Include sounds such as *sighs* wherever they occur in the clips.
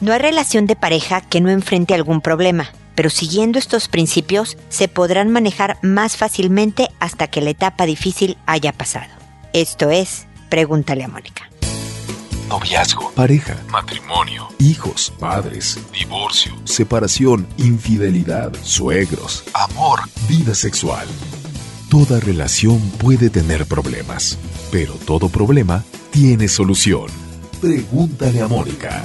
No hay relación de pareja que no enfrente algún problema, pero siguiendo estos principios se podrán manejar más fácilmente hasta que la etapa difícil haya pasado. Esto es, pregúntale a Mónica. Noviazgo, pareja, matrimonio, hijos, padres, divorcio, separación, infidelidad, suegros, amor, vida sexual. Toda relación puede tener problemas, pero todo problema tiene solución. Pregúntale a Mónica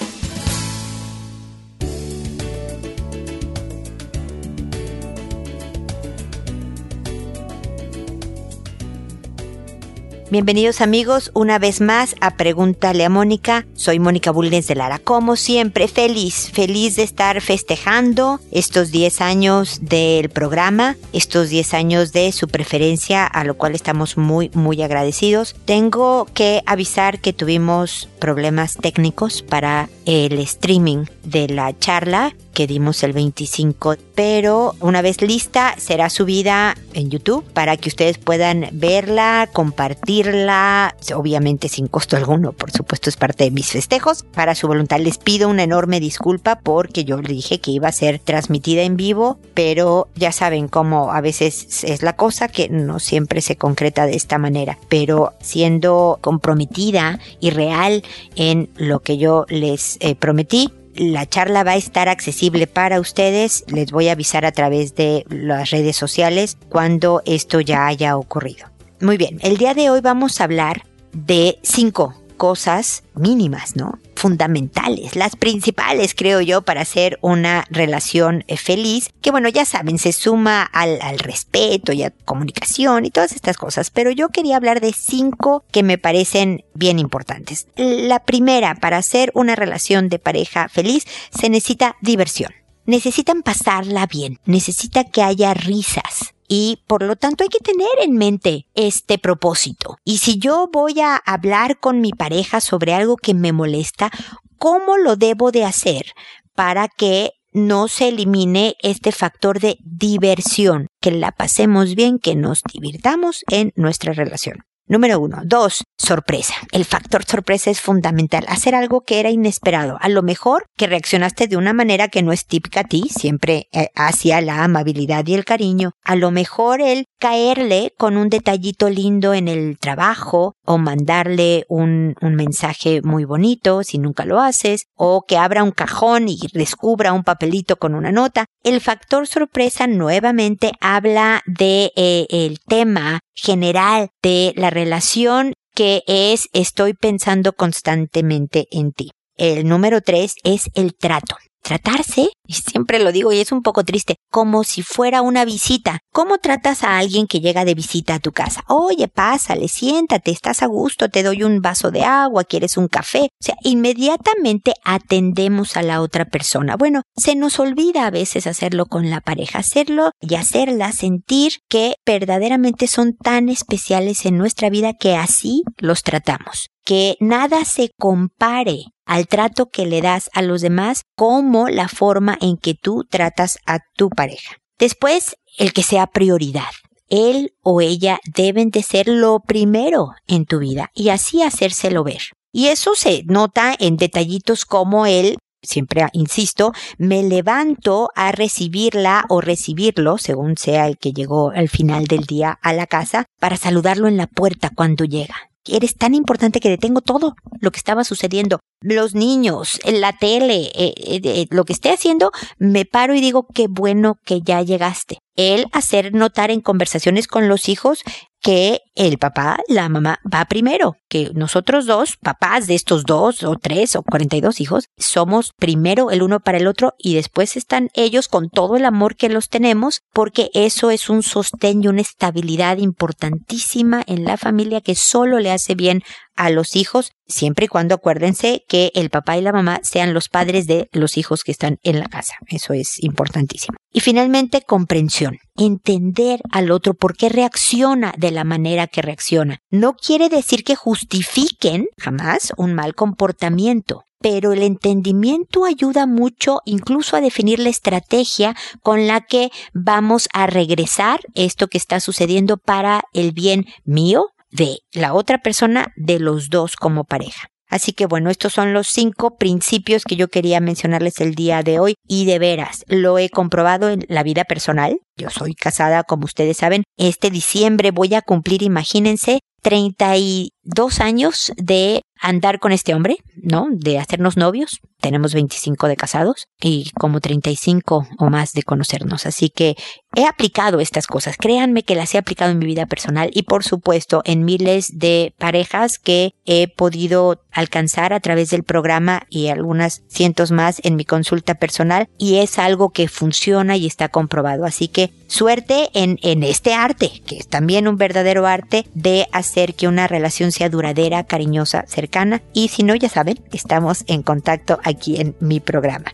Bienvenidos amigos una vez más a Pregúntale a Mónica. Soy Mónica Bulnes de Lara. Como siempre, feliz, feliz de estar festejando estos 10 años del programa, estos 10 años de su preferencia, a lo cual estamos muy, muy agradecidos. Tengo que avisar que tuvimos problemas técnicos para el streaming de la charla que dimos el 25, pero una vez lista será subida en YouTube para que ustedes puedan verla, compartirla, obviamente sin costo alguno, por supuesto es parte de mis festejos. Para su voluntad les pido una enorme disculpa porque yo le dije que iba a ser transmitida en vivo, pero ya saben cómo a veces es la cosa que no siempre se concreta de esta manera, pero siendo comprometida y real en lo que yo les eh, prometí, la charla va a estar accesible para ustedes. Les voy a avisar a través de las redes sociales cuando esto ya haya ocurrido. Muy bien, el día de hoy vamos a hablar de cinco cosas mínimas, ¿no? Fundamentales, las principales, creo yo, para hacer una relación eh, feliz, que bueno, ya saben, se suma al, al respeto y a comunicación y todas estas cosas, pero yo quería hablar de cinco que me parecen bien importantes. La primera, para hacer una relación de pareja feliz, se necesita diversión. Necesitan pasarla bien, necesita que haya risas, y por lo tanto hay que tener en mente este propósito. Y si yo voy a hablar con mi pareja sobre algo que me molesta, ¿cómo lo debo de hacer para que no se elimine este factor de diversión, que la pasemos bien, que nos divirtamos en nuestra relación? Número uno. Dos, sorpresa. El factor sorpresa es fundamental. Hacer algo que era inesperado. A lo mejor que reaccionaste de una manera que no es típica a ti, siempre eh, hacia la amabilidad y el cariño. A lo mejor el caerle con un detallito lindo en el trabajo o mandarle un, mensaje muy bonito si nunca lo haces o que abra un cajón y descubra un papelito con una nota. El factor sorpresa nuevamente habla de eh, el tema general de la relación que es estoy pensando constantemente en ti. El número tres es el trato tratarse, y siempre lo digo y es un poco triste, como si fuera una visita. ¿Cómo tratas a alguien que llega de visita a tu casa? Oye, pásale, siéntate, estás a gusto, te doy un vaso de agua, quieres un café. O sea, inmediatamente atendemos a la otra persona. Bueno, se nos olvida a veces hacerlo con la pareja, hacerlo y hacerla sentir que verdaderamente son tan especiales en nuestra vida que así los tratamos. Que nada se compare al trato que le das a los demás como la forma en que tú tratas a tu pareja. Después, el que sea prioridad. Él o ella deben de ser lo primero en tu vida y así hacérselo ver. Y eso se nota en detallitos como él siempre insisto, me levanto a recibirla o recibirlo, según sea el que llegó al final del día a la casa, para saludarlo en la puerta cuando llega. Eres tan importante que detengo todo lo que estaba sucediendo. Los niños, la tele, eh, eh, eh, lo que esté haciendo, me paro y digo, qué bueno que ya llegaste. El hacer notar en conversaciones con los hijos que el papá, la mamá va primero, que nosotros dos, papás de estos dos o tres o cuarenta y dos hijos, somos primero el uno para el otro y después están ellos con todo el amor que los tenemos, porque eso es un sostén y una estabilidad importantísima en la familia que solo le hace bien a los hijos, siempre y cuando acuérdense que el papá y la mamá sean los padres de los hijos que están en la casa. Eso es importantísimo. Y finalmente, comprensión. Entender al otro por qué reacciona de la manera que reacciona. No quiere decir que justifiquen jamás un mal comportamiento pero el entendimiento ayuda mucho incluso a definir la estrategia con la que vamos a regresar esto que está sucediendo para el bien mío, de la otra persona, de los dos como pareja. Así que bueno, estos son los cinco principios que yo quería mencionarles el día de hoy y de veras lo he comprobado en la vida personal. Yo soy casada, como ustedes saben. Este diciembre voy a cumplir, imagínense, 32 años de andar con este hombre, ¿no? De hacernos novios. Tenemos 25 de casados y como 35 o más de conocernos. Así que he aplicado estas cosas. Créanme que las he aplicado en mi vida personal y por supuesto en miles de parejas que he podido alcanzar a través del programa y algunas cientos más en mi consulta personal y es algo que funciona y está comprobado. Así que suerte en, en este arte, que es también un verdadero arte de hacer que una relación sea duradera, cariñosa, cercana y si no, ya saben, estamos en contacto aquí en mi programa.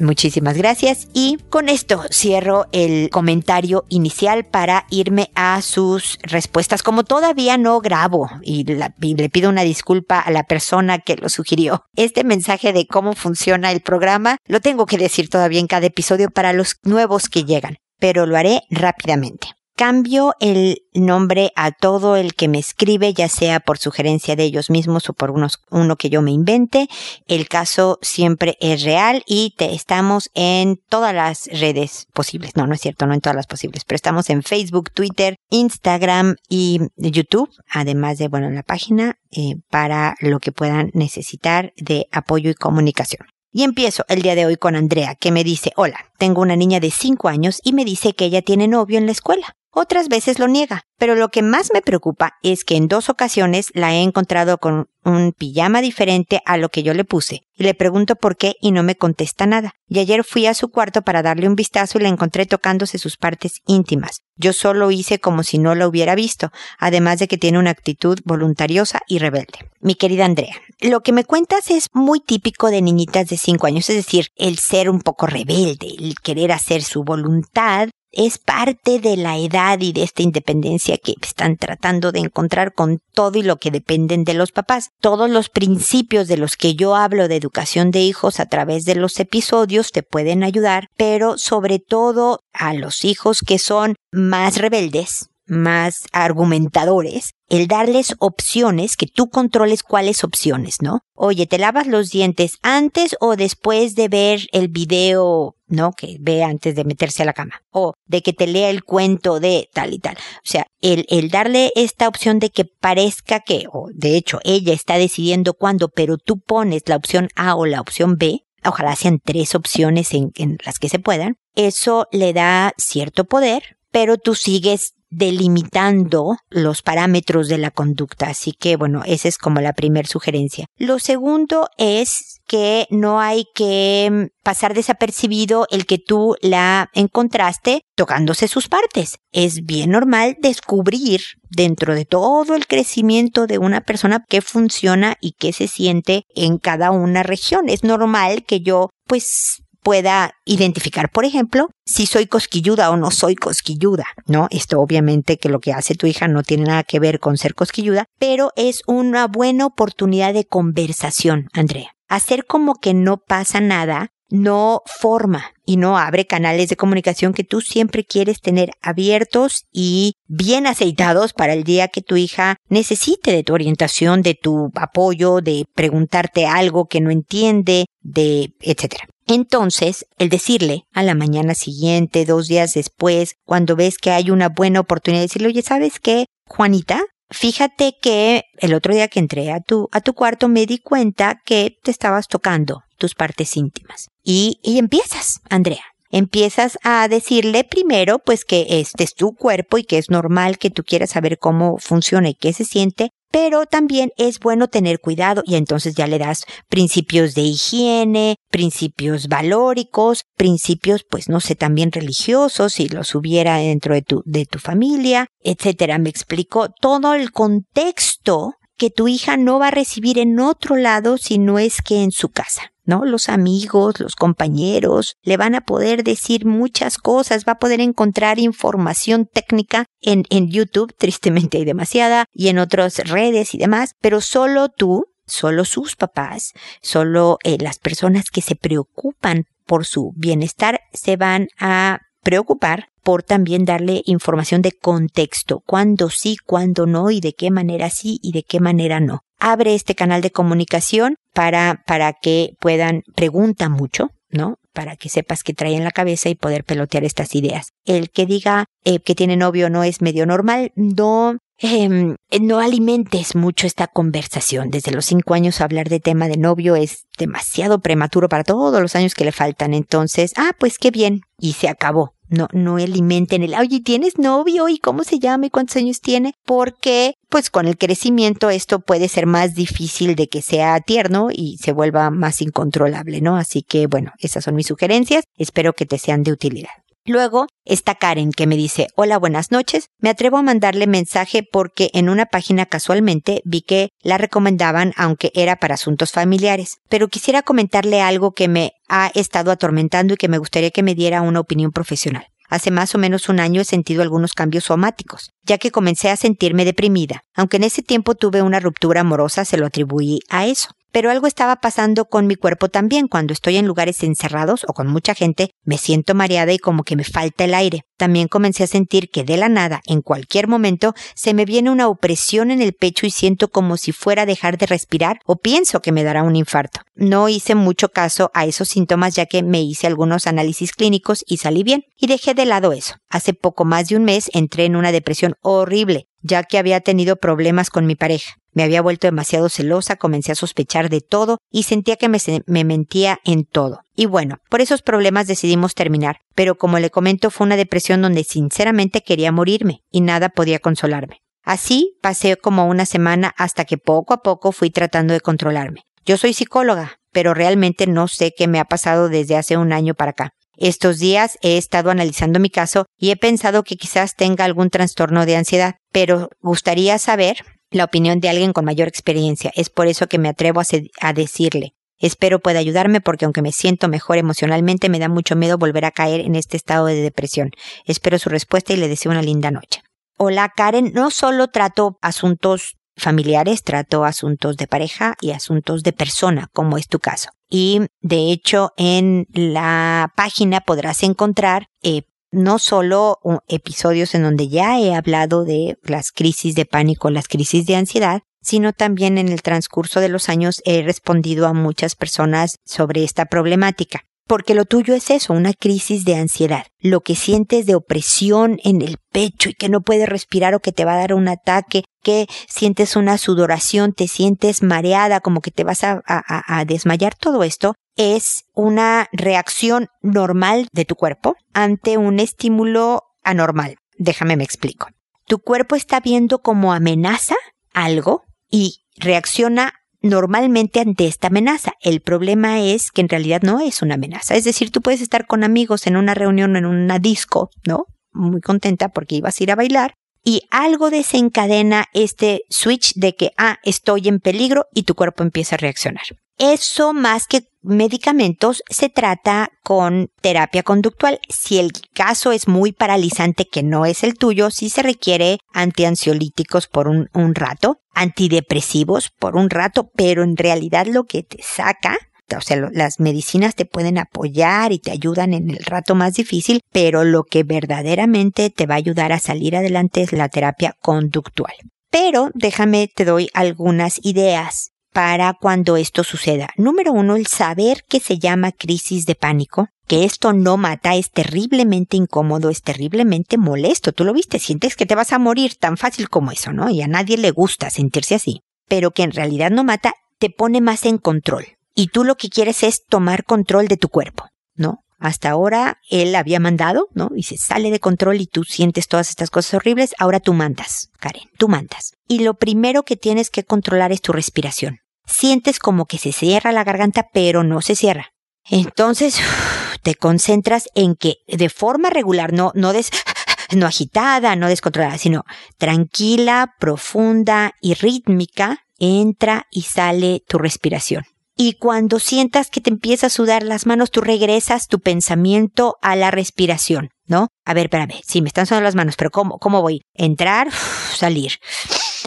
Muchísimas gracias y con esto cierro el comentario inicial para irme a sus respuestas. Como todavía no grabo y, le pido una disculpa a la persona que lo sugirió, este mensaje de cómo funciona el programa lo tengo que decir todavía en cada episodio para los nuevos que llegan, pero lo haré rápidamente. Cambio el nombre a todo el que me escribe, ya sea por sugerencia de ellos mismos o por unos, uno que yo me invente. El caso siempre es real y te, estamos en todas las redes posibles. No, no es cierto, no en todas las posibles, pero estamos en Facebook, Twitter, Instagram y YouTube, además de, bueno, en la página, eh, para lo que puedan necesitar de apoyo y comunicación. Y empiezo el día de hoy con Andrea, que me dice, hola, tengo una niña de 5 años y me dice que ella tiene novio en la escuela. Otras veces lo niega, pero lo que más me preocupa es que en dos ocasiones la he encontrado con un pijama diferente a lo que yo le puse, y le pregunto por qué y no me contesta nada. Y ayer fui a su cuarto para darle un vistazo y la encontré tocándose sus partes íntimas. Yo solo hice como si no la hubiera visto, además de que tiene una actitud voluntariosa y rebelde. Mi querida Andrea, lo que me cuentas es muy típico de niñitas de 5 años, es decir, el ser un poco rebelde, el querer hacer su voluntad es parte de la edad y de esta independencia que están tratando de encontrar con todo y lo que dependen de los papás. Todos los principios de los que yo hablo de educación de hijos a través de los episodios te pueden ayudar, pero sobre todo a los hijos que son más rebeldes, más argumentadores, el darles opciones, que tú controles cuáles opciones, ¿no? Oye, ¿te lavas los dientes antes o después de ver el video, ¿no? Que ve antes de meterse a la cama. O de que te lea el cuento de tal y tal. O sea, el, el darle esta opción de que parezca que, o de hecho, ella está decidiendo cuándo, pero tú pones la opción A o la opción B, ojalá sean tres opciones en, en las que se puedan, eso le da cierto poder, pero tú sigues delimitando los parámetros de la conducta. Así que, bueno, esa es como la primera sugerencia. Lo segundo es que no hay que mm, pasar desapercibido el que tú la encontraste tocándose sus partes. Es bien normal descubrir dentro de todo el crecimiento de una persona qué funciona y qué se siente en cada una región. Es normal que yo pues pueda identificar, por ejemplo, si soy cosquilluda o no soy cosquilluda, ¿no? Esto obviamente que lo que hace tu hija no tiene nada que ver con ser cosquilluda, pero es una buena oportunidad de conversación, Andrea. Hacer como que no pasa nada no forma y no abre canales de comunicación que tú siempre quieres tener abiertos y bien aceitados para el día que tu hija necesite de tu orientación, de tu apoyo, de preguntarte algo que no entiende, de etcétera. Entonces, el decirle a la mañana siguiente, dos días después, cuando ves que hay una buena oportunidad de decirle, oye, ¿sabes qué, Juanita? Fíjate que el otro día que entré a tu, a tu cuarto me di cuenta que te estabas tocando tus partes íntimas. Y, y empiezas, Andrea. Empiezas a decirle primero, pues que este es tu cuerpo y que es normal que tú quieras saber cómo funciona y qué se siente, pero también es bueno tener cuidado y entonces ya le das principios de higiene, principios valóricos, principios, pues no sé, también religiosos, si los hubiera dentro de tu, de tu familia, etcétera. Me explicó todo el contexto que tu hija no va a recibir en otro lado si no es que en su casa. ¿no? Los amigos, los compañeros, le van a poder decir muchas cosas, va a poder encontrar información técnica en, en YouTube, tristemente hay demasiada, y en otras redes y demás, pero solo tú, solo sus papás, solo eh, las personas que se preocupan por su bienestar se van a preocupar por también darle información de contexto, cuándo sí, cuándo no y de qué manera sí y de qué manera no. Abre este canal de comunicación para, para que puedan, pregunta mucho, ¿no? Para que sepas qué trae en la cabeza y poder pelotear estas ideas. El que diga eh, que tiene novio no es medio normal, no Em, no alimentes mucho esta conversación. Desde los cinco años hablar de tema de novio es demasiado prematuro para todos los años que le faltan. Entonces, ah, pues qué bien. Y se acabó. No, no alimenten el, oye, ¿tienes novio? ¿Y cómo se llama? ¿Y cuántos años tiene? Porque, pues con el crecimiento esto puede ser más difícil de que sea tierno y se vuelva más incontrolable, ¿no? Así que, bueno, esas son mis sugerencias. Espero que te sean de utilidad. Luego está Karen que me dice, hola, buenas noches. Me atrevo a mandarle mensaje porque en una página casualmente vi que la recomendaban aunque era para asuntos familiares. Pero quisiera comentarle algo que me ha estado atormentando y que me gustaría que me diera una opinión profesional. Hace más o menos un año he sentido algunos cambios somáticos, ya que comencé a sentirme deprimida. Aunque en ese tiempo tuve una ruptura amorosa, se lo atribuí a eso. Pero algo estaba pasando con mi cuerpo también. Cuando estoy en lugares encerrados o con mucha gente, me siento mareada y como que me falta el aire. También comencé a sentir que de la nada, en cualquier momento, se me viene una opresión en el pecho y siento como si fuera a dejar de respirar o pienso que me dará un infarto. No hice mucho caso a esos síntomas ya que me hice algunos análisis clínicos y salí bien. Y dejé de lado eso. Hace poco más de un mes entré en una depresión horrible, ya que había tenido problemas con mi pareja. Me había vuelto demasiado celosa, comencé a sospechar de todo y sentía que me, me, mentía en todo. Y bueno, por esos problemas decidimos terminar, pero como le comento fue una depresión donde sinceramente quería morirme y nada podía consolarme. Así pasé como una semana hasta que poco a poco fui tratando de controlarme. Yo soy psicóloga, pero realmente no sé qué me ha pasado desde hace un año para acá. Estos días he estado analizando mi caso y he pensado que quizás tenga algún trastorno de ansiedad, pero gustaría saber la opinión de alguien con mayor experiencia. Es por eso que me atrevo a, decirle. Espero pueda ayudarme porque aunque me siento mejor emocionalmente, me da mucho miedo volver a caer en este estado de depresión. Espero su respuesta y le deseo una linda noche. Hola Karen, no solo trato asuntos familiares, trato asuntos de pareja y asuntos de persona, como es tu caso. Y de hecho en la página podrás encontrar eh, no solo episodios en donde ya he hablado de las crisis de pánico, las crisis de ansiedad, sino también en el transcurso de los años he respondido a muchas personas sobre esta problemática. Porque lo tuyo es eso, una crisis de ansiedad. Lo que sientes de opresión en el pecho y que no puedes respirar o que te va a dar un ataque, que sientes una sudoración, te sientes mareada, como que te vas a, a desmayar, todo esto es una reacción normal de tu cuerpo ante un estímulo anormal. Déjame me explico. Tu cuerpo está viendo como amenaza algo y reacciona normalmente ante esta amenaza. El problema es que en realidad no es una amenaza. Es decir, tú puedes estar con amigos en una reunión, en una disco, ¿no? Muy contenta porque ibas a ir a bailar y algo desencadena este switch de que, ah, estoy en peligro y tu cuerpo empieza a reaccionar. Eso más que medicamentos se trata con terapia conductual. Si el caso es muy paralizante que no es el tuyo, sí se requiere antiansiolíticos por un, rato, antidepresivos por un rato, pero en realidad lo que te saca o sea, las medicinas te pueden apoyar y te ayudan en el rato más difícil, pero lo que verdaderamente te va a ayudar a salir adelante es la terapia conductual. Pero déjame, te doy algunas ideas para cuando esto suceda. Número uno, el saber que se llama crisis de pánico, que esto no mata, es terriblemente incómodo, es terriblemente molesto. Tú lo viste, sientes que te vas a morir tan fácil como eso, ¿no? Y a nadie le gusta sentirse así. Pero que en realidad no mata, te pone más en control. Y tú lo que quieres es tomar control de tu cuerpo, ¿no? Hasta ahora él había mandado, ¿no? Y se sale de control y tú sientes todas estas cosas horribles. Ahora tú mandas, Karen, tú mandas. Y lo primero que tienes que controlar es tu respiración sientes como que se cierra la garganta, pero no se cierra. Entonces, *sighs* te concentras en que de forma regular, no, no des, *sighs* no agitada, no descontrolada, sino tranquila, profunda y rítmica, entra y sale tu respiración. Y cuando sientas que te empieza a sudar las manos, tú regresas tu pensamiento a la respiración, ¿no? A ver, espérame, sí, me están sudando las manos, pero ¿cómo, cómo voy? Entrar, *sighs* salir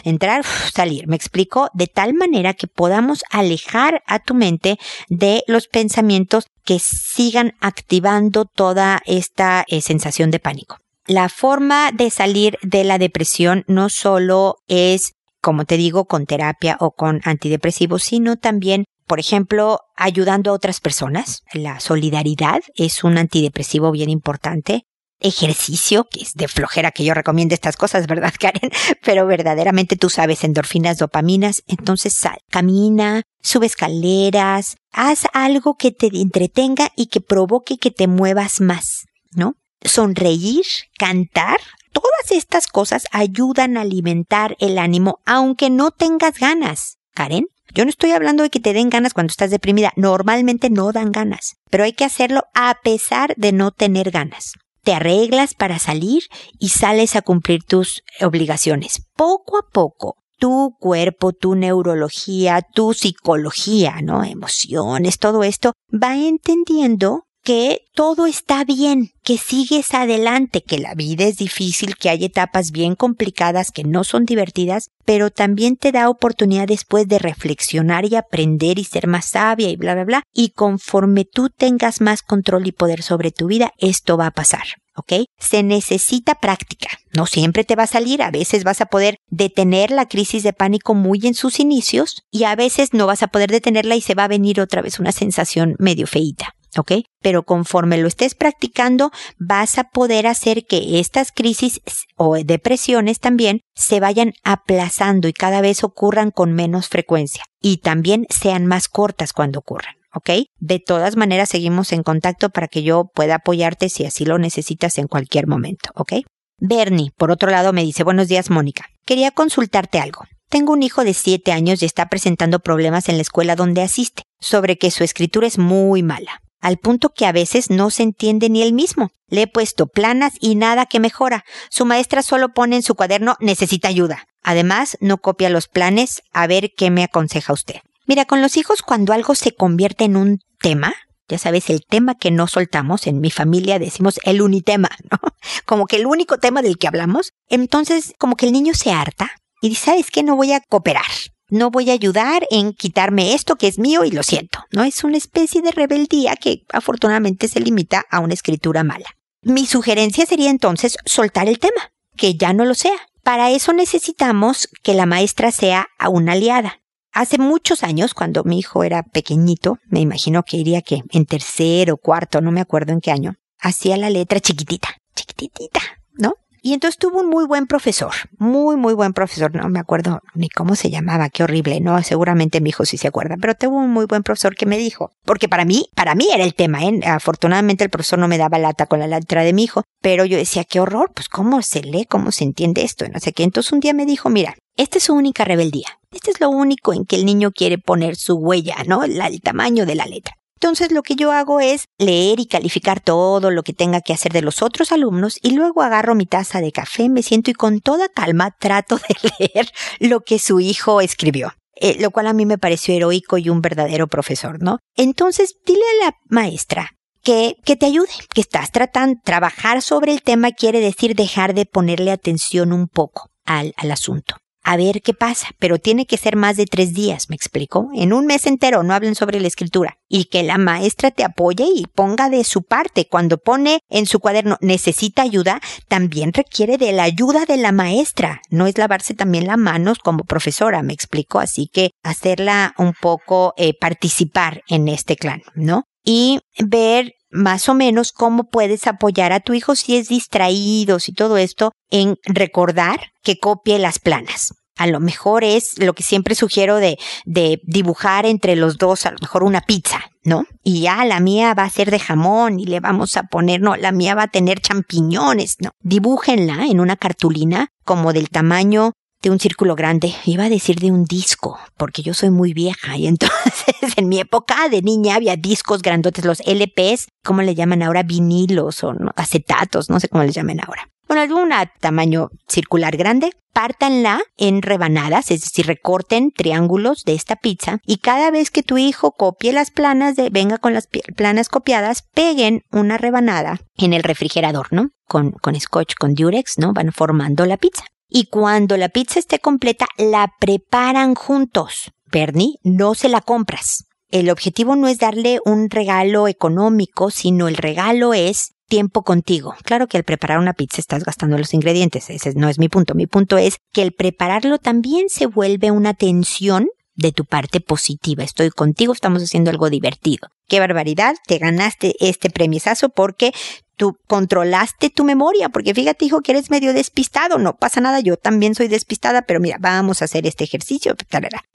entrar, salir. Me explico de tal manera que podamos alejar a tu mente de los pensamientos que sigan activando toda esta eh, sensación de pánico. La forma de salir de la depresión no solo es, como te digo, con terapia o con antidepresivos, sino también por ejemplo, ayudando a otras personas. La solidaridad es un antidepresivo bien importante. Ejercicio, que es de flojera que yo recomiendo estas cosas, ¿verdad, Karen? *laughs* Pero verdaderamente tú sabes endorfinas, dopaminas. Entonces sal, camina, sube escaleras, haz algo que te entretenga y que provoque que te muevas más, ¿no? Sonreír, cantar, todas estas cosas ayudan a alimentar el ánimo aunque no tengas ganas. Karen, yo no estoy hablando de que te den ganas cuando estás deprimida. Normalmente no dan ganas, pero hay que hacerlo a pesar de no tener ganas. Te arreglas para salir y sales a cumplir tus obligaciones. Poco a poco, tu cuerpo, tu neurología, tu psicología, ¿no? Emociones, todo esto va entendiendo que todo está bien, que sigues adelante, que la vida es difícil, que hay etapas bien complicadas que no son divertidas, pero también te da oportunidad después de reflexionar y aprender y ser más sabia y bla, bla, bla. Y conforme tú tengas más control y poder sobre tu vida, esto va a pasar. ¿ok? Se necesita práctica. No siempre te va a salir, a veces vas a poder detener la crisis de pánico muy en sus inicios y a veces no vas a poder detenerla y se va a venir otra vez una sensación medio feíta. ¿Ok? Pero conforme lo estés practicando, vas a poder hacer que estas crisis o depresiones también se vayan aplazando y cada vez ocurran con menos frecuencia y también sean más cortas cuando ocurran. ¿ok? De todas maneras, seguimos en contacto para que yo pueda apoyarte si así lo necesitas en cualquier momento, ¿ok? Bernie, por otro lado, me dice, buenos días, Mónica. Quería consultarte algo. Tengo un hijo de siete años y está presentando problemas en la escuela donde asiste, sobre que su escritura es muy mala al punto que a veces no se entiende ni él mismo. Le he puesto planas y nada que mejora. Su maestra solo pone en su cuaderno necesita ayuda. Además, no copia los planes. A ver qué me aconseja usted. Mira, con los hijos cuando algo se convierte en un tema, ya sabes, el tema que no soltamos, en mi familia decimos el unitema, *laughs* ¿no? Como que el único tema del que hablamos, entonces como que el niño se harta y dice, ¿sabes qué? No voy a cooperar no voy a ayudar en quitarme esto que es mío y lo siento, ¿no? Es una especie de rebeldía que afortunadamente se limita a una escritura mala. Mi sugerencia sería entonces soltar el tema, que ya no lo sea. Para eso necesitamos que la maestra sea una aliada. Hace muchos años, cuando mi hijo era pequeñito, me imagino que iría que en tercero, cuarto, no me acuerdo en qué año, hacía la letra chiquitita, chiquitita, ¿no? Y entonces tuvo un muy buen profesor, muy, muy buen profesor. No me acuerdo ni cómo se llamaba, qué horrible, ¿no? Seguramente mi hijo sí se acuerda, pero tuvo un muy buen profesor que me dijo, porque para mí, para mí era el tema, ¿eh? Afortunadamente el profesor no me daba lata con la letra de mi hijo, pero yo decía, qué horror, pues cómo se lee, cómo se entiende esto, no sé qué. Entonces un día me dijo, mira, esta es su única rebeldía. Este es lo único en que el niño quiere poner su huella, ¿no? el tamaño de la letra. Entonces lo que yo hago es leer y calificar todo lo que tenga que hacer de los otros alumnos y luego agarro mi taza de café, me siento y con toda calma trato de *laughs* leer lo que su hijo escribió. Eh, lo cual a mí me pareció heroico y un verdadero profesor, ¿no? Entonces, dile a la maestra que, que te ayude, que estás tratando, trabajar sobre el tema quiere decir dejar de ponerle atención un poco al, al asunto a ver qué pasa, pero tiene que ser más de tres días, me explicó. En un mes entero no hablen sobre la escritura y que la maestra te apoye y ponga de su parte. Cuando pone en su cuaderno necesita ayuda, también requiere de la ayuda de la maestra. No es lavarse también las manos como profesora, me explicó. Así que hacerla un poco eh, participar en este clan, ¿no? Y ver más o menos cómo puedes apoyar a tu hijo si es distraído, y todo esto, en recordar que copie las planas. A lo mejor es lo que siempre sugiero de, de dibujar entre los dos, a lo mejor una pizza, ¿no? Y ya la mía va a ser de jamón y le vamos a poner, no, la mía va a tener champiñones, ¿no? Dibújenla en una cartulina como del tamaño de un círculo grande, iba a decir de un disco, porque yo soy muy vieja y entonces *laughs* en mi época de niña había discos grandotes, los LPs, ¿cómo le llaman ahora? Vinilos o acetatos, no sé cómo les llaman ahora. Bueno, un tamaño circular grande, pártanla en rebanadas, es decir, recorten triángulos de esta pizza y cada vez que tu hijo copie las planas de, venga con las planas copiadas, peguen una rebanada en el refrigerador, ¿no? Con, con scotch, con durex, ¿no? Van formando la pizza y cuando la pizza esté completa la preparan juntos. Bernie, no se la compras. El objetivo no es darle un regalo económico, sino el regalo es tiempo contigo. Claro que al preparar una pizza estás gastando los ingredientes, ese no es mi punto. Mi punto es que el prepararlo también se vuelve una tensión de tu parte positiva. Estoy contigo, estamos haciendo algo divertido. Qué barbaridad, te ganaste este premisazo porque tú controlaste tu memoria, porque fíjate, hijo, que eres medio despistado, no pasa nada, yo también soy despistada, pero mira, vamos a hacer este ejercicio,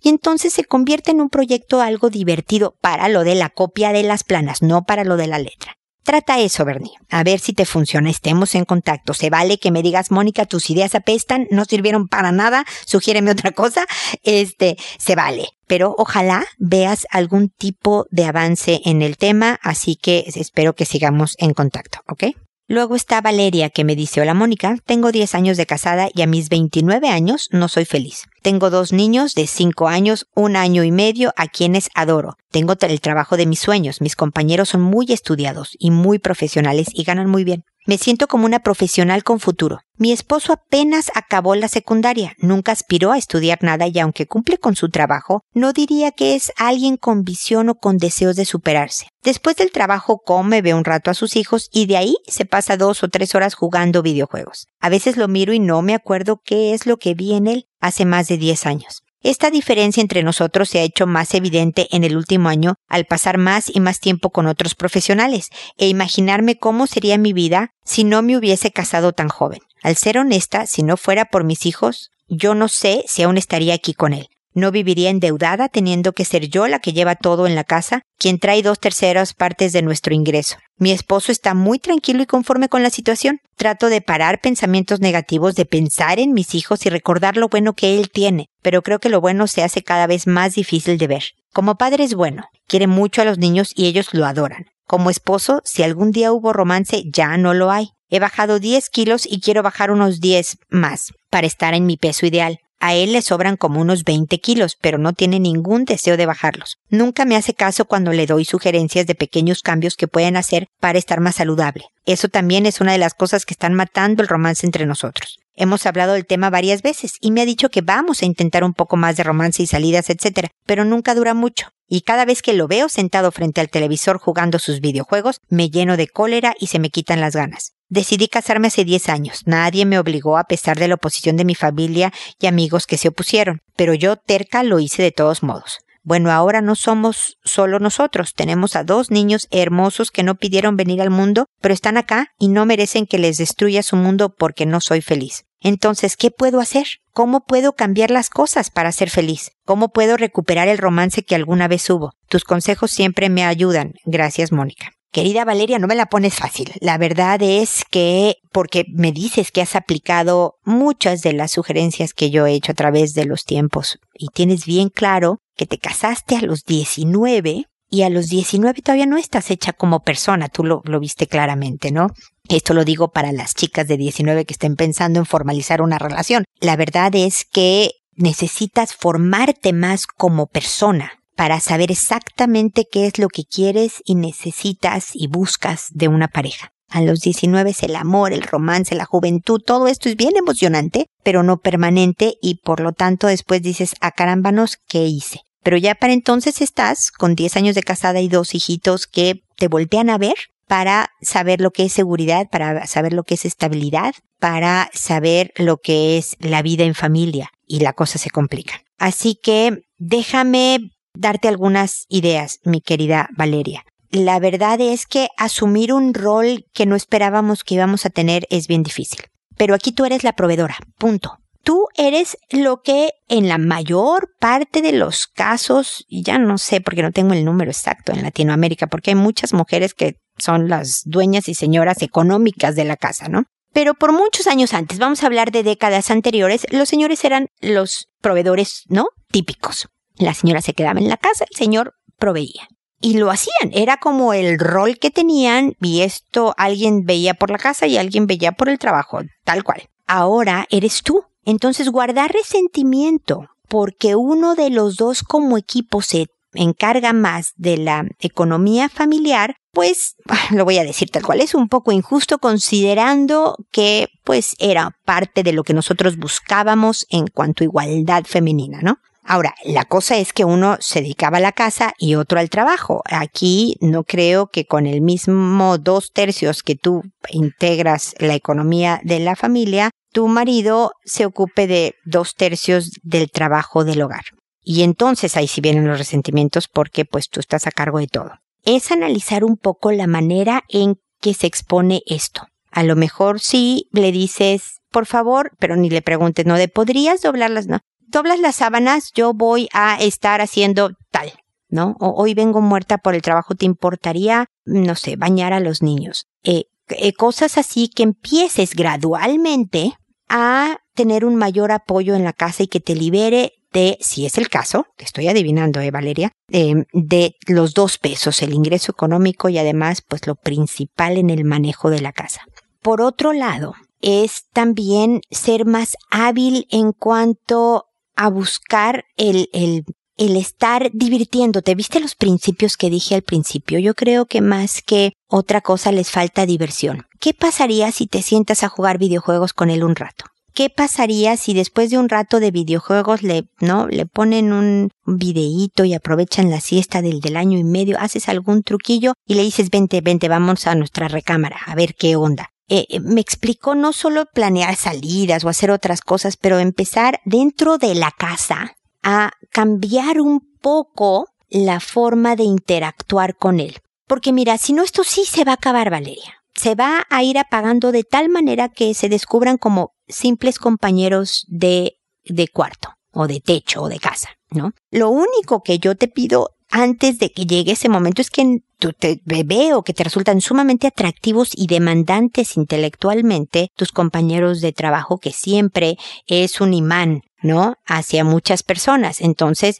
y entonces se convierte en un proyecto algo divertido para lo de la copia de las planas, no para lo de la letra. Trata eso, Bernie. A ver si te funciona. Estemos en contacto. Se vale que me digas, Mónica, tus ideas apestan, no sirvieron para nada, sugiéreme otra cosa. Este, se vale. Pero ojalá veas algún tipo de avance en el tema, así que espero que sigamos en contacto, ¿ok? Luego está Valeria que me dice, hola Mónica, tengo 10 años de casada y a mis 29 años no soy feliz. Tengo dos niños de 5 años, un año y medio a quienes adoro. Tengo el trabajo de mis sueños, mis compañeros son muy estudiados y muy profesionales y ganan muy bien. Me siento como una profesional con futuro. Mi esposo apenas acabó la secundaria, nunca aspiró a estudiar nada y aunque cumple con su trabajo, no diría que es alguien con visión o con deseos de superarse. Después del trabajo come, ve un rato a sus hijos y de ahí se pasa dos o tres horas jugando videojuegos. A veces lo miro y no me acuerdo qué es lo que vi en él hace más de diez años. Esta diferencia entre nosotros se ha hecho más evidente en el último año al pasar más y más tiempo con otros profesionales e imaginarme cómo sería mi vida si no me hubiese casado tan joven. Al ser honesta, si no fuera por mis hijos, yo no sé si aún estaría aquí con él. No viviría endeudada teniendo que ser yo la que lleva todo en la casa, quien trae dos terceras partes de nuestro ingreso. Mi esposo está muy tranquilo y conforme con la situación. Trato de parar pensamientos negativos, de pensar en mis hijos y recordar lo bueno que él tiene, pero creo que lo bueno se hace cada vez más difícil de ver. Como padre es bueno, quiere mucho a los niños y ellos lo adoran. Como esposo, si algún día hubo romance, ya no lo hay. He bajado 10 kilos y quiero bajar unos 10 más para estar en mi peso ideal. A él le sobran como unos 20 kilos, pero no tiene ningún deseo de bajarlos. Nunca me hace caso cuando le doy sugerencias de pequeños cambios que pueden hacer para estar más saludable. Eso también es una de las cosas que están matando el romance entre nosotros. Hemos hablado del tema varias veces y me ha dicho que vamos a intentar un poco más de romance y salidas, etc., pero nunca dura mucho. Y cada vez que lo veo sentado frente al televisor jugando sus videojuegos, me lleno de cólera y se me quitan las ganas. Decidí casarme hace 10 años. Nadie me obligó a pesar de la oposición de mi familia y amigos que se opusieron, pero yo terca lo hice de todos modos. Bueno, ahora no somos solo nosotros, tenemos a dos niños hermosos que no pidieron venir al mundo, pero están acá y no merecen que les destruya su mundo porque no soy feliz. Entonces, ¿qué puedo hacer? ¿Cómo puedo cambiar las cosas para ser feliz? ¿Cómo puedo recuperar el romance que alguna vez hubo? Tus consejos siempre me ayudan. Gracias, Mónica. Querida Valeria, no me la pones fácil. La verdad es que, porque me dices que has aplicado muchas de las sugerencias que yo he hecho a través de los tiempos y tienes bien claro que te casaste a los 19 y a los 19 todavía no estás hecha como persona, tú lo, lo viste claramente, ¿no? Esto lo digo para las chicas de 19 que estén pensando en formalizar una relación. La verdad es que necesitas formarte más como persona para saber exactamente qué es lo que quieres y necesitas y buscas de una pareja. A los 19 es el amor, el romance, la juventud, todo esto es bien emocionante, pero no permanente y por lo tanto después dices, a ah, carámbanos, ¿qué hice? Pero ya para entonces estás con 10 años de casada y dos hijitos que te voltean a ver para saber lo que es seguridad, para saber lo que es estabilidad, para saber lo que es la vida en familia y la cosa se complica. Así que déjame darte algunas ideas, mi querida Valeria. La verdad es que asumir un rol que no esperábamos que íbamos a tener es bien difícil. Pero aquí tú eres la proveedora, punto. Tú eres lo que en la mayor parte de los casos, ya no sé porque no tengo el número exacto en Latinoamérica, porque hay muchas mujeres que son las dueñas y señoras económicas de la casa, ¿no? Pero por muchos años antes, vamos a hablar de décadas anteriores, los señores eran los proveedores, ¿no? Típicos. La señora se quedaba en la casa, el señor proveía. Y lo hacían, era como el rol que tenían y esto alguien veía por la casa y alguien veía por el trabajo, tal cual. Ahora eres tú. Entonces guardar resentimiento porque uno de los dos como equipo se encarga más de la economía familiar, pues *laughs* lo voy a decir tal cual, es un poco injusto considerando que pues era parte de lo que nosotros buscábamos en cuanto a igualdad femenina, ¿no? Ahora, la cosa es que uno se dedicaba a la casa y otro al trabajo. Aquí no creo que con el mismo dos tercios que tú integras la economía de la familia, tu marido se ocupe de dos tercios del trabajo del hogar. Y entonces ahí sí vienen los resentimientos porque pues tú estás a cargo de todo. Es analizar un poco la manera en que se expone esto. A lo mejor sí le dices, por favor, pero ni le preguntes, no, de podrías doblarlas, no doblas las sábanas, yo voy a estar haciendo tal, ¿no? O hoy vengo muerta por el trabajo, ¿te importaría, no sé, bañar a los niños? Eh, eh, cosas así que empieces gradualmente a tener un mayor apoyo en la casa y que te libere de, si es el caso, te estoy adivinando, eh, Valeria, eh, de los dos pesos, el ingreso económico y además, pues lo principal en el manejo de la casa. Por otro lado, es también ser más hábil en cuanto a buscar el, el, el estar divirtiéndote. ¿Viste los principios que dije al principio? Yo creo que más que otra cosa les falta diversión. ¿Qué pasaría si te sientas a jugar videojuegos con él un rato? ¿Qué pasaría si después de un rato de videojuegos le, no, le ponen un videíto y aprovechan la siesta del, del año y medio, haces algún truquillo y le dices, vente, vente, vamos a nuestra recámara, a ver qué onda? Eh, eh, me explicó no solo planear salidas o hacer otras cosas, pero empezar dentro de la casa a cambiar un poco la forma de interactuar con él. Porque mira, si no esto sí se va a acabar, Valeria. Se va a ir apagando de tal manera que se descubran como simples compañeros de, de cuarto o de techo o de casa, ¿no? Lo único que yo te pido antes de que llegue ese momento es que tú te veo que te resultan sumamente atractivos y demandantes intelectualmente tus compañeros de trabajo que siempre es un imán ¿no? Hacia muchas personas. Entonces,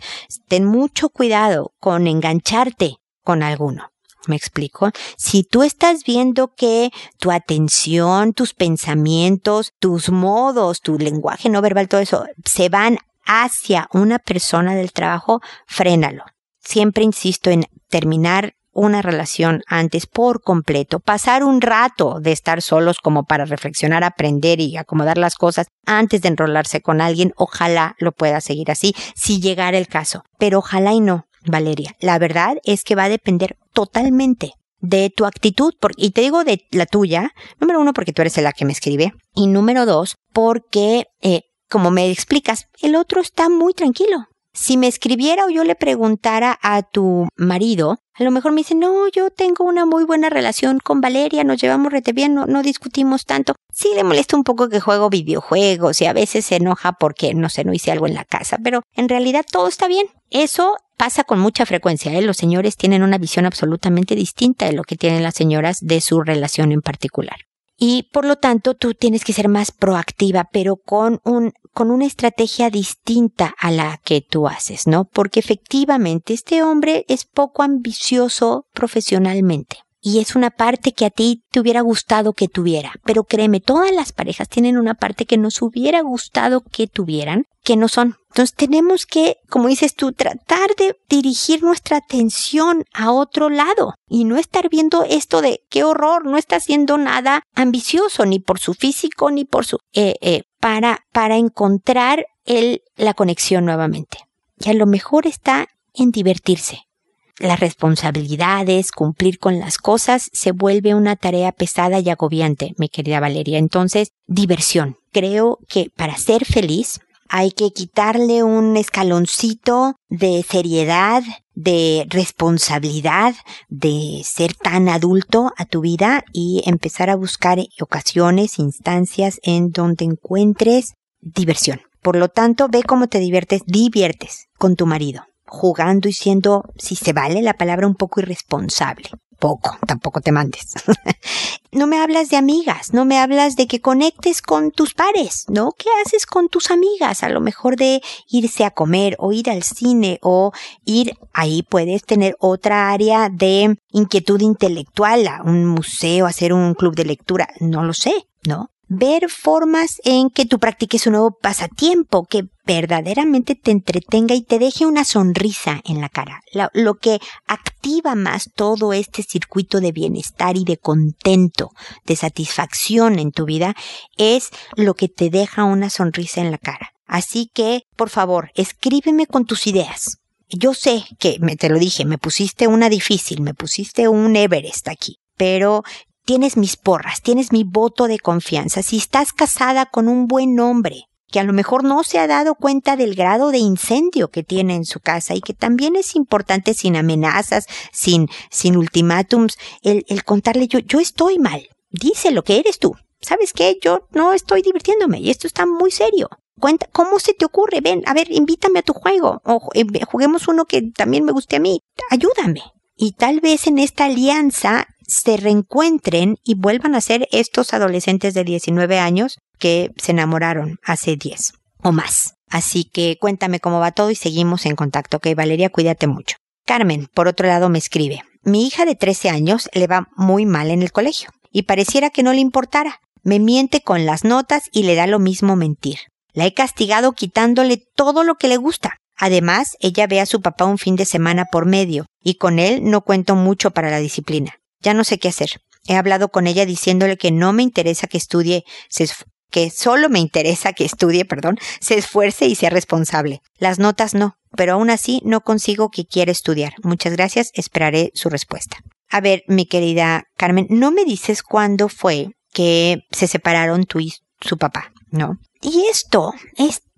ten mucho cuidado con engancharte con alguno. ¿Me explico? Si tú estás viendo que tu atención, tus pensamientos, tus modos, tu lenguaje no verbal, todo eso, se van hacia una persona del trabajo, frénalo siempre insisto en terminar una relación antes por completo, pasar un rato de estar solos como para reflexionar, aprender y acomodar las cosas antes de enrolarse con alguien, ojalá lo pueda seguir así, si llegara el caso. Pero ojalá y no, Valeria. La verdad es que va a depender totalmente de tu actitud, y te digo de la tuya, número uno, porque tú eres la que me escribe, y número dos, porque, eh, como me explicas, el otro está muy tranquilo, si me escribiera o yo le preguntara a tu marido, a lo mejor me dice, no, yo tengo una muy buena relación con Valeria, nos llevamos rete bien, no, no discutimos tanto. Sí le molesta un poco que juego videojuegos y a veces se enoja porque, no sé, no hice algo en la casa, pero en realidad todo está bien. Eso pasa con mucha frecuencia. ¿eh? Los señores tienen una visión absolutamente distinta de lo que tienen las señoras de su relación en particular. Y por lo tanto, tú tienes que ser más proactiva, pero con un con una estrategia distinta a la que tú haces, ¿no? Porque efectivamente este hombre es poco ambicioso profesionalmente. Y es una parte que a ti te hubiera gustado que tuviera. Pero créeme, todas las parejas tienen una parte que nos hubiera gustado que tuvieran, que no son. Entonces tenemos que, como dices tú, tratar de dirigir nuestra atención a otro lado y no estar viendo esto de qué horror, no está haciendo nada ambicioso, ni por su físico, ni por su, eh, eh, para, para encontrar el, la conexión nuevamente. Y a lo mejor está en divertirse. Las responsabilidades, cumplir con las cosas, se vuelve una tarea pesada y agobiante, mi querida Valeria. Entonces, diversión. Creo que para ser feliz hay que quitarle un escaloncito de seriedad, de responsabilidad, de ser tan adulto a tu vida y empezar a buscar ocasiones, instancias en donde encuentres diversión. Por lo tanto, ve cómo te diviertes, diviertes con tu marido, jugando y siendo, si se vale la palabra, un poco irresponsable poco, tampoco te mandes. *laughs* no me hablas de amigas, no me hablas de que conectes con tus pares, ¿no? ¿Qué haces con tus amigas? A lo mejor de irse a comer o ir al cine o ir, ahí puedes tener otra área de inquietud intelectual, a un museo, hacer un club de lectura, no lo sé, ¿no? Ver formas en que tú practiques un nuevo pasatiempo que verdaderamente te entretenga y te deje una sonrisa en la cara. Lo, que activa más todo este circuito de bienestar y de contento, de satisfacción en tu vida, es lo que te deja una sonrisa en la cara. Así que, por favor, escríbeme con tus ideas. Yo sé que, me, te lo dije, me pusiste una difícil, me pusiste un Everest aquí, pero tienes mis porras, tienes mi voto de confianza. Si estás casada con un buen hombre, que a lo mejor no se ha dado cuenta del grado de incendio que tiene en su casa y que también es importante sin amenazas, sin, sin ultimátums, el, el contarle yo, yo estoy mal, dice lo que eres tú. ¿Sabes qué? Yo no estoy divirtiéndome y esto está muy serio. Cuenta, ¿cómo se te ocurre? Ven, a ver, invítame a tu juego o eh, juguemos uno que también me guste a mí. Ayúdame. Y tal vez en esta alianza se reencuentren y vuelvan a ser estos adolescentes de 19 años que se enamoraron hace 10 o más. Así que cuéntame cómo va todo y seguimos en contacto. Ok, Valeria, cuídate mucho. Carmen, por otro lado, me escribe. Mi hija de 13 años le va muy mal en el colegio y pareciera que no le importara. Me miente con las notas y le da lo mismo mentir. La he castigado quitándole todo lo que le gusta. Además, ella ve a su papá un fin de semana por medio, y con él no cuento mucho para la disciplina. Ya no sé qué hacer. He hablado con ella diciéndole que no me interesa que estudie, que solo me interesa que estudie, perdón, se esfuerce y sea responsable. Las notas no, pero aún así no consigo que quiera estudiar. Muchas gracias, esperaré su respuesta. A ver, mi querida Carmen, no me dices cuándo fue que se separaron tú y su papá, ¿no? Y esto,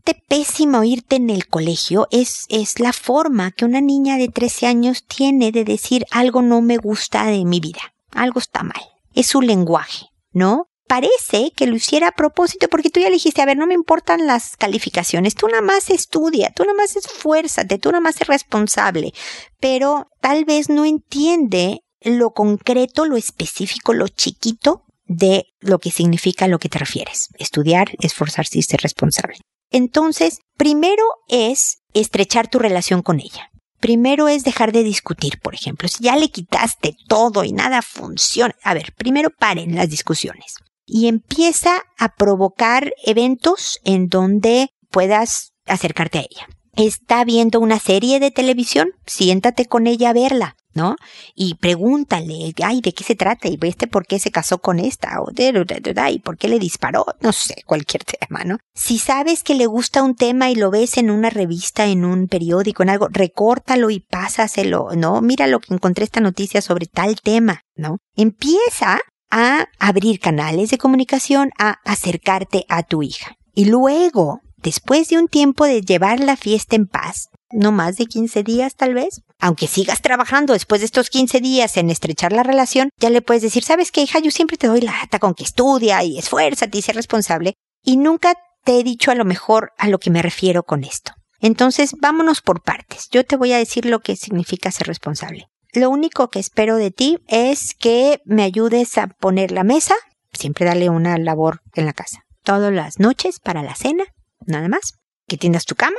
este pésimo irte en el colegio es, es la forma que una niña de 13 años tiene de decir algo no me gusta de mi vida, algo está mal. Es su lenguaje, ¿no? Parece que lo hiciera a propósito porque tú ya dijiste, a ver, no me importan las calificaciones, tú nada más estudia, tú nada más esfuérzate, tú nada más es responsable, pero tal vez no entiende lo concreto, lo específico, lo chiquito de lo que significa lo que te refieres. Estudiar, esforzarse y ser responsable. Entonces, primero es estrechar tu relación con ella. Primero es dejar de discutir, por ejemplo. Si ya le quitaste todo y nada funciona. A ver, primero paren las discusiones. Y empieza a provocar eventos en donde puedas acercarte a ella. Está viendo una serie de televisión, siéntate con ella a verla. ¿No? Y pregúntale, ay, ¿de qué se trata? ¿Y este por qué se casó con esta? ¿O y por qué le disparó? No sé, *laughs* cualquier tema, ¿no? Si sabes que le gusta un tema y lo ves en una revista, en un periódico, en algo, recórtalo y pásaselo, ¿no? Mira lo que encontré esta noticia sobre tal tema, ¿no? Empieza a abrir canales de comunicación, a acercarte a tu hija. Y luego, después de un tiempo de llevar la fiesta en paz, no más de 15 días tal vez, aunque sigas trabajando después de estos 15 días en estrechar la relación, ya le puedes decir, ¿sabes qué, hija? Yo siempre te doy la lata con que estudia y esfuérzate y sé responsable. Y nunca te he dicho a lo mejor a lo que me refiero con esto. Entonces, vámonos por partes. Yo te voy a decir lo que significa ser responsable. Lo único que espero de ti es que me ayudes a poner la mesa, siempre dale una labor en la casa, todas las noches para la cena, nada más, que tiendas tu cama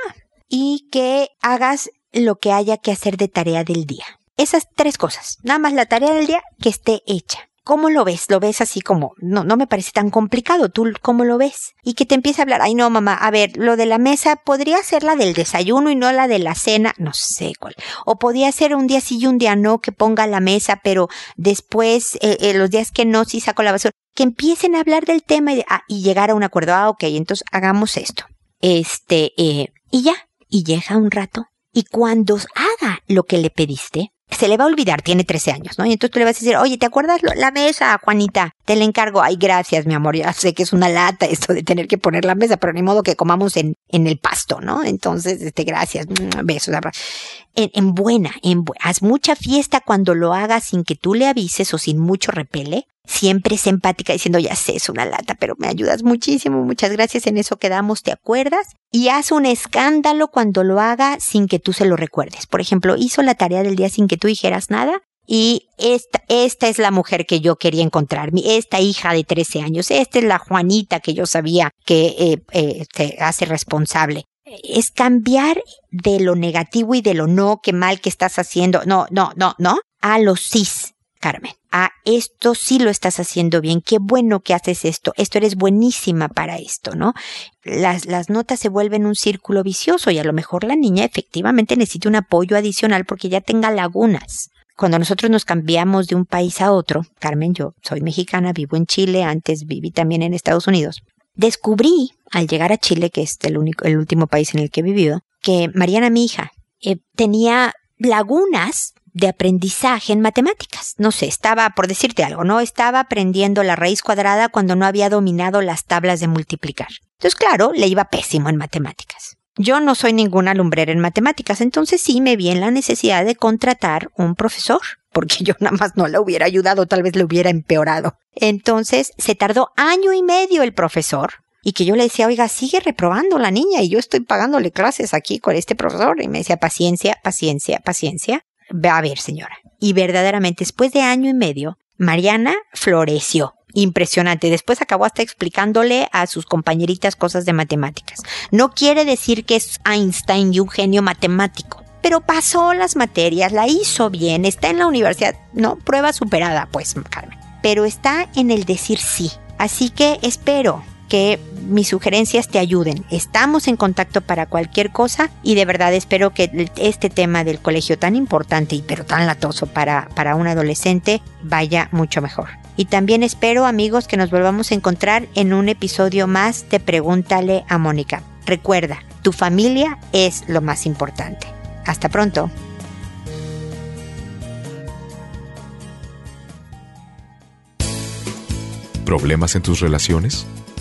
y que hagas lo que haya que hacer de tarea del día. Esas tres cosas. Nada más la tarea del día que esté hecha. ¿Cómo lo ves? ¿Lo ves así como, no, no me parece tan complicado? ¿Tú cómo lo ves? Y que te empiece a hablar, ay no mamá, a ver, lo de la mesa podría ser la del desayuno y no la de la cena, no sé cuál. O podría ser un día sí y un día no que ponga la mesa, pero después, eh, eh, los días que no, sí saco la basura. Que empiecen a hablar del tema y, ah, y llegar a un acuerdo. Ah, ok, entonces hagamos esto. Este, eh, y ya. Y llega un rato y cuando haga lo que le pediste, se le va a olvidar, tiene 13 años, ¿no? Y entonces tú le vas a decir, oye, ¿te acuerdas la mesa, Juanita? Te la encargo. Ay, gracias, mi amor. Ya sé que es una lata esto de tener que poner la mesa, pero ni modo que comamos en, en el pasto, ¿no? Entonces, este, gracias. Mm, besos. En, en buena, en haz mucha fiesta cuando lo hagas sin que tú le avises o sin mucho repele siempre es empática diciendo, ya sé, es una lata, pero me ayudas muchísimo, muchas gracias, en eso quedamos, ¿te acuerdas? Y haz un escándalo cuando lo haga sin que tú se lo recuerdes. Por ejemplo, hizo la tarea del día sin que tú dijeras nada. Y esta, esta es la mujer que yo quería encontrar, esta hija de 13 años, esta es la Juanita que yo sabía que eh, eh, te hace responsable es cambiar de lo negativo y de lo no, qué mal que estás haciendo, no, no, no, no, a los cis, Carmen a esto sí lo estás haciendo bien, qué bueno que haces esto, esto eres buenísima para esto, ¿no? Las, las notas se vuelven un círculo vicioso y a lo mejor la niña efectivamente necesita un apoyo adicional porque ya tenga lagunas. Cuando nosotros nos cambiamos de un país a otro, Carmen, yo soy mexicana, vivo en Chile, antes viví también en Estados Unidos, descubrí al llegar a Chile, que es el único, el último país en el que he vivido, que Mariana, mi hija, eh, tenía lagunas de aprendizaje en matemáticas. No sé, estaba, por decirte algo, no estaba aprendiendo la raíz cuadrada cuando no había dominado las tablas de multiplicar. Entonces, claro, le iba pésimo en matemáticas. Yo no soy ninguna lumbrera en matemáticas, entonces sí me vi en la necesidad de contratar un profesor, porque yo nada más no le hubiera ayudado, tal vez le hubiera empeorado. Entonces se tardó año y medio el profesor y que yo le decía, oiga, sigue reprobando la niña y yo estoy pagándole clases aquí con este profesor. Y me decía, paciencia, paciencia, paciencia. A ver, señora. Y verdaderamente, después de año y medio, Mariana floreció. Impresionante. Después acabó hasta explicándole a sus compañeritas cosas de matemáticas. No quiere decir que es Einstein y un genio matemático. Pero pasó las materias, la hizo bien, está en la universidad. No, prueba superada, pues, Carmen. Pero está en el decir sí. Así que espero que mis sugerencias te ayuden. Estamos en contacto para cualquier cosa y de verdad espero que este tema del colegio tan importante y pero tan latoso para, para un adolescente vaya mucho mejor. Y también espero amigos que nos volvamos a encontrar en un episodio más de Pregúntale a Mónica. Recuerda, tu familia es lo más importante. Hasta pronto. ¿Problemas en tus relaciones?